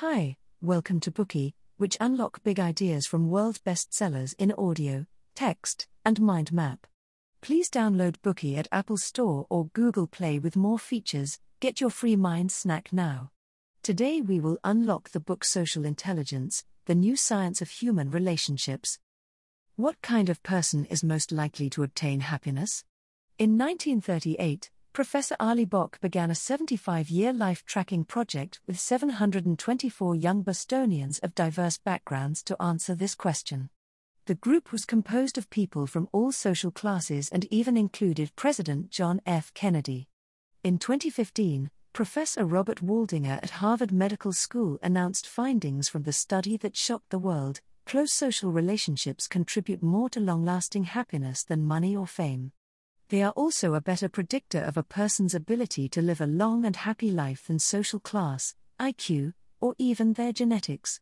Hi, welcome to Bookey, which unlock big ideas from world bestsellers in audio, text, and mind map. Please download Bookey at Apple Store or Google Play with more features. Get your free mind snack now. Today we will unlock the book Social Intelligence: The New Science of Human Relationships. What kind of person is most likely to obtain happiness? In 1938, Professor Arlie Bock began a 75 year life tracking project with 724 young Bostonians of diverse backgrounds to answer this question. The group was composed of people from all social classes and even included President John F. Kennedy. In 2015, Professor Robert Waldinger at Harvard Medical School announced findings from the study that shocked the world close social relationships contribute more to long lasting happiness than money or fame. They are also a better predictor of a person's ability to live a long and happy life than social class, IQ, or even their genetics.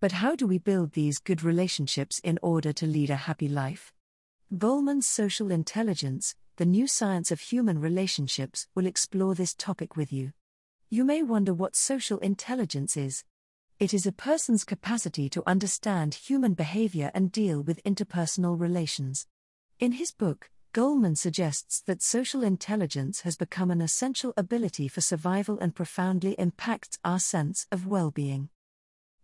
But how do we build these good relationships in order to lead a happy life? Goleman's Social Intelligence, the new science of human relationships, will explore this topic with you. You may wonder what social intelligence is. It is a person's capacity to understand human behavior and deal with interpersonal relations. In his book, Goleman suggests that social intelligence has become an essential ability for survival and profoundly impacts our sense of well being.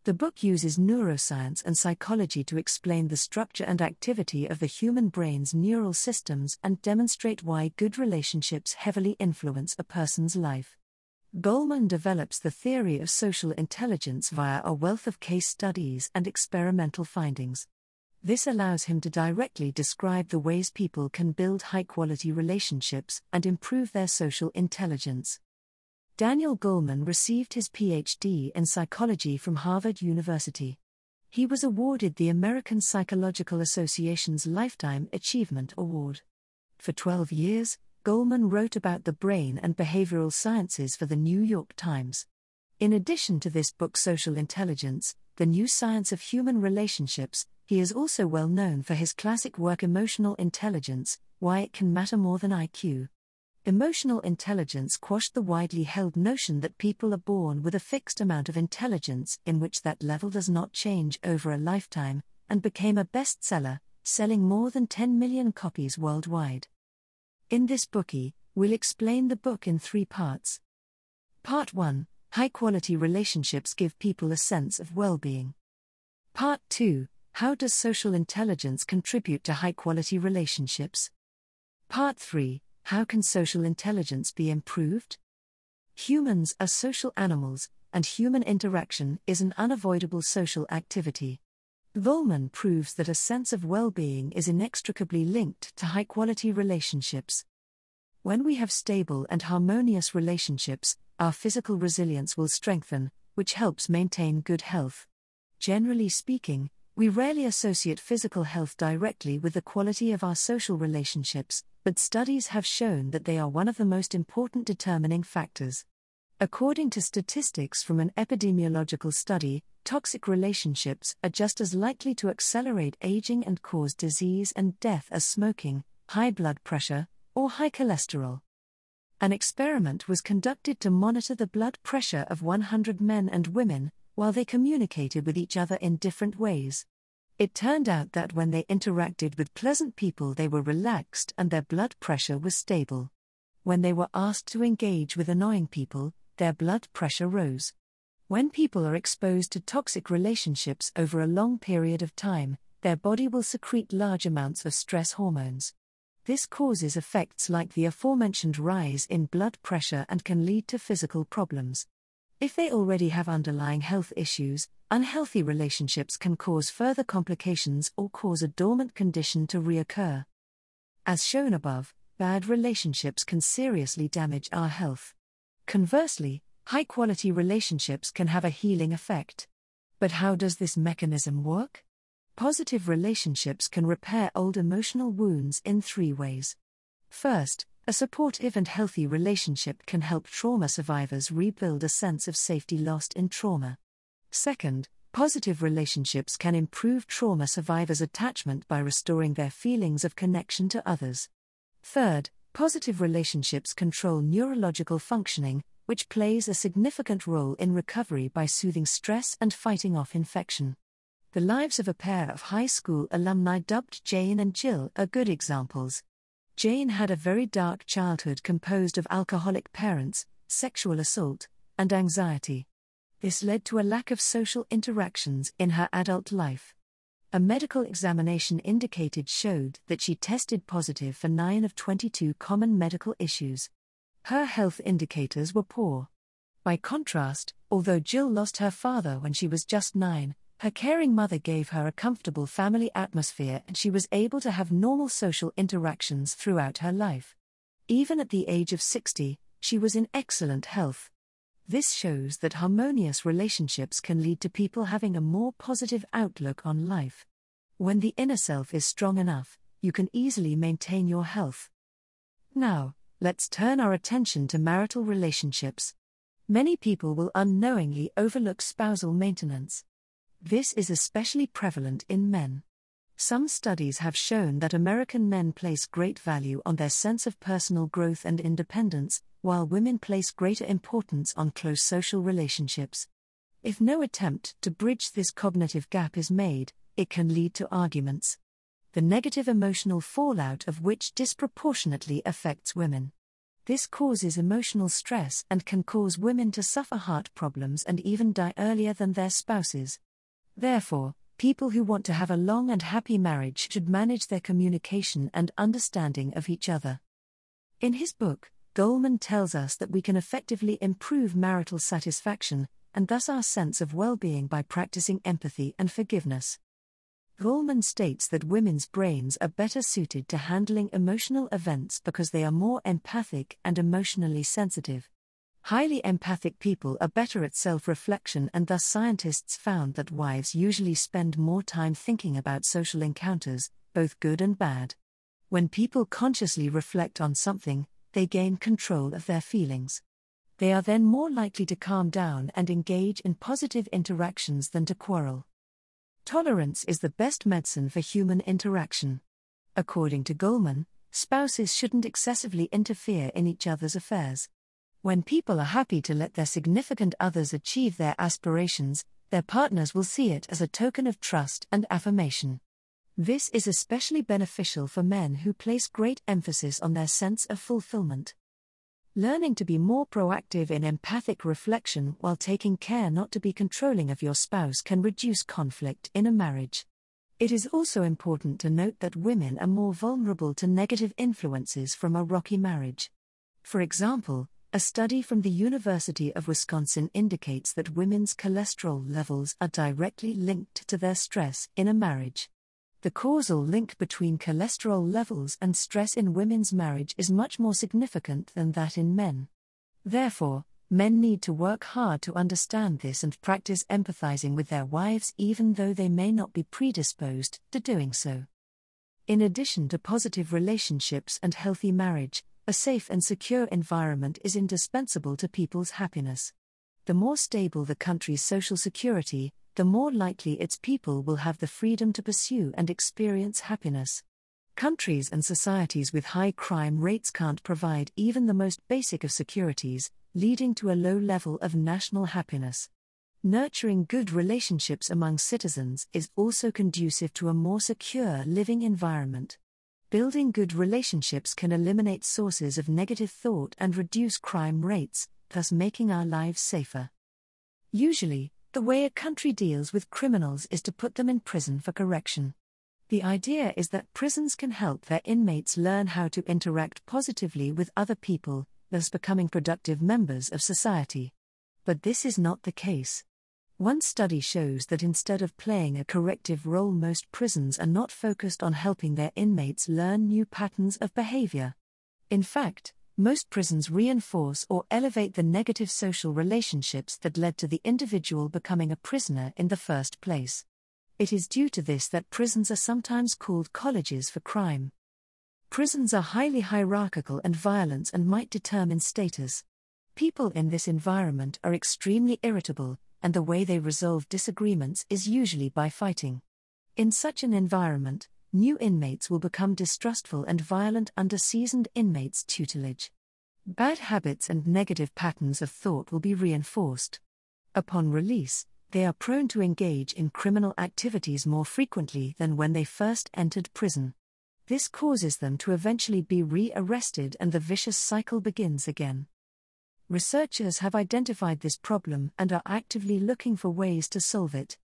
The book uses neuroscience and psychology to explain the structure and activity of the human brain's neural systems and demonstrate why good relationships heavily influence a person's life. Goleman develops the theory of social intelligence via a wealth of case studies and experimental findings. This allows him to directly describe the ways people can build high quality relationships and improve their social intelligence. Daniel Goleman received his PhD in psychology from Harvard University. He was awarded the American Psychological Association's Lifetime Achievement Award. For 12 years, Goleman wrote about the brain and behavioral sciences for the New York Times. In addition to this book, Social Intelligence, The New Science of Human Relationships, he is also well known for his classic work Emotional Intelligence Why It Can Matter More Than IQ. Emotional intelligence quashed the widely held notion that people are born with a fixed amount of intelligence in which that level does not change over a lifetime, and became a bestseller, selling more than 10 million copies worldwide. In this bookie, we'll explain the book in three parts. Part 1 High quality relationships give people a sense of well being. Part 2 how does social intelligence contribute to high quality relationships? Part 3 How can social intelligence be improved? Humans are social animals, and human interaction is an unavoidable social activity. Goleman proves that a sense of well being is inextricably linked to high quality relationships. When we have stable and harmonious relationships, our physical resilience will strengthen, which helps maintain good health. Generally speaking, we rarely associate physical health directly with the quality of our social relationships, but studies have shown that they are one of the most important determining factors. According to statistics from an epidemiological study, toxic relationships are just as likely to accelerate aging and cause disease and death as smoking, high blood pressure, or high cholesterol. An experiment was conducted to monitor the blood pressure of 100 men and women, while they communicated with each other in different ways. It turned out that when they interacted with pleasant people, they were relaxed and their blood pressure was stable. When they were asked to engage with annoying people, their blood pressure rose. When people are exposed to toxic relationships over a long period of time, their body will secrete large amounts of stress hormones. This causes effects like the aforementioned rise in blood pressure and can lead to physical problems. If they already have underlying health issues, unhealthy relationships can cause further complications or cause a dormant condition to reoccur. As shown above, bad relationships can seriously damage our health. Conversely, high quality relationships can have a healing effect. But how does this mechanism work? Positive relationships can repair old emotional wounds in three ways. First, a supportive and healthy relationship can help trauma survivors rebuild a sense of safety lost in trauma. Second, positive relationships can improve trauma survivors' attachment by restoring their feelings of connection to others. Third, positive relationships control neurological functioning, which plays a significant role in recovery by soothing stress and fighting off infection. The lives of a pair of high school alumni dubbed Jane and Jill are good examples. Jane had a very dark childhood composed of alcoholic parents, sexual assault, and anxiety. This led to a lack of social interactions in her adult life. A medical examination indicated showed that she tested positive for 9 of 22 common medical issues. Her health indicators were poor. By contrast, although Jill lost her father when she was just 9, her caring mother gave her a comfortable family atmosphere and she was able to have normal social interactions throughout her life. Even at the age of 60, she was in excellent health. This shows that harmonious relationships can lead to people having a more positive outlook on life. When the inner self is strong enough, you can easily maintain your health. Now, let's turn our attention to marital relationships. Many people will unknowingly overlook spousal maintenance. This is especially prevalent in men. Some studies have shown that American men place great value on their sense of personal growth and independence, while women place greater importance on close social relationships. If no attempt to bridge this cognitive gap is made, it can lead to arguments. The negative emotional fallout of which disproportionately affects women. This causes emotional stress and can cause women to suffer heart problems and even die earlier than their spouses. Therefore, people who want to have a long and happy marriage should manage their communication and understanding of each other. In his book, Goleman tells us that we can effectively improve marital satisfaction, and thus our sense of well being by practicing empathy and forgiveness. Goleman states that women's brains are better suited to handling emotional events because they are more empathic and emotionally sensitive. Highly empathic people are better at self reflection, and thus scientists found that wives usually spend more time thinking about social encounters, both good and bad. When people consciously reflect on something, they gain control of their feelings. They are then more likely to calm down and engage in positive interactions than to quarrel. Tolerance is the best medicine for human interaction. According to Goleman, spouses shouldn't excessively interfere in each other's affairs. When people are happy to let their significant others achieve their aspirations, their partners will see it as a token of trust and affirmation. This is especially beneficial for men who place great emphasis on their sense of fulfillment. Learning to be more proactive in empathic reflection while taking care not to be controlling of your spouse can reduce conflict in a marriage. It is also important to note that women are more vulnerable to negative influences from a rocky marriage. For example, a study from the University of Wisconsin indicates that women's cholesterol levels are directly linked to their stress in a marriage. The causal link between cholesterol levels and stress in women's marriage is much more significant than that in men. Therefore, men need to work hard to understand this and practice empathizing with their wives even though they may not be predisposed to doing so. In addition to positive relationships and healthy marriage, a safe and secure environment is indispensable to people's happiness. The more stable the country's social security, the more likely its people will have the freedom to pursue and experience happiness. Countries and societies with high crime rates can't provide even the most basic of securities, leading to a low level of national happiness. Nurturing good relationships among citizens is also conducive to a more secure living environment. Building good relationships can eliminate sources of negative thought and reduce crime rates, thus making our lives safer. Usually, the way a country deals with criminals is to put them in prison for correction. The idea is that prisons can help their inmates learn how to interact positively with other people, thus becoming productive members of society. But this is not the case. One study shows that instead of playing a corrective role, most prisons are not focused on helping their inmates learn new patterns of behavior. In fact, most prisons reinforce or elevate the negative social relationships that led to the individual becoming a prisoner in the first place. It is due to this that prisons are sometimes called colleges for crime. Prisons are highly hierarchical and violent and might determine status. People in this environment are extremely irritable, and the way they resolve disagreements is usually by fighting. In such an environment, new inmates will become distrustful and violent under seasoned inmates' tutelage. Bad habits and negative patterns of thought will be reinforced. Upon release, they are prone to engage in criminal activities more frequently than when they first entered prison. This causes them to eventually be re arrested and the vicious cycle begins again. Researchers have identified this problem and are actively looking for ways to solve it.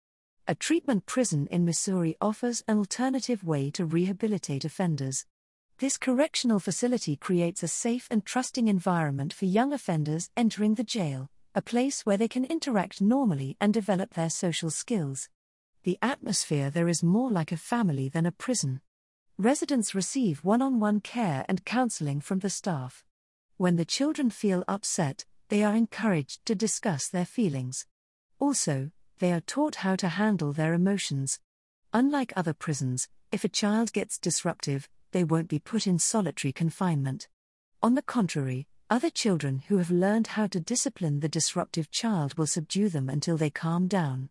A treatment prison in Missouri offers an alternative way to rehabilitate offenders. This correctional facility creates a safe and trusting environment for young offenders entering the jail, a place where they can interact normally and develop their social skills. The atmosphere there is more like a family than a prison. Residents receive one on one care and counseling from the staff. When the children feel upset, they are encouraged to discuss their feelings. Also, they are taught how to handle their emotions. Unlike other prisons, if a child gets disruptive, they won't be put in solitary confinement. On the contrary, other children who have learned how to discipline the disruptive child will subdue them until they calm down.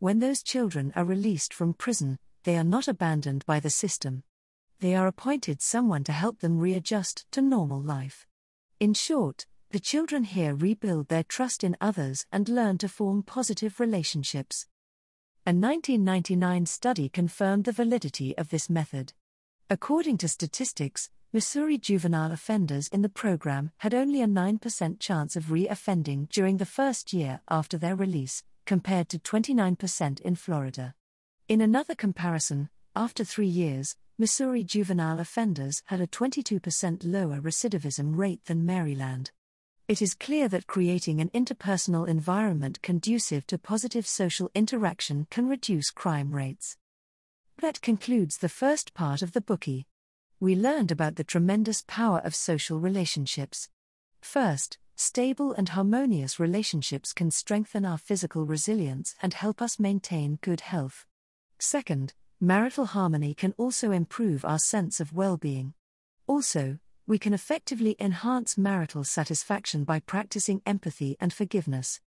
When those children are released from prison, they are not abandoned by the system they are appointed someone to help them readjust to normal life. In short, the children here rebuild their trust in others and learn to form positive relationships. A 1999 study confirmed the validity of this method. According to statistics, Missouri juvenile offenders in the program had only a 9% chance of re offending during the first year after their release, compared to 29% in Florida. In another comparison, after three years, Missouri juvenile offenders had a 22% lower recidivism rate than Maryland. It is clear that creating an interpersonal environment conducive to positive social interaction can reduce crime rates. That concludes the first part of the bookie. We learned about the tremendous power of social relationships. First, stable and harmonious relationships can strengthen our physical resilience and help us maintain good health. Second, marital harmony can also improve our sense of well being. Also, we can effectively enhance marital satisfaction by practicing empathy and forgiveness.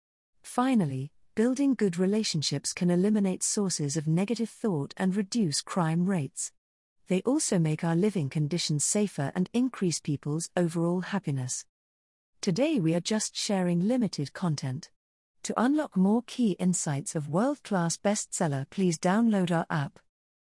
Finally, building good relationships can eliminate sources of negative thought and reduce crime rates. They also make our living conditions safer and increase people's overall happiness. Today, we are just sharing limited content. To unlock more key insights of world class bestseller, please download our app.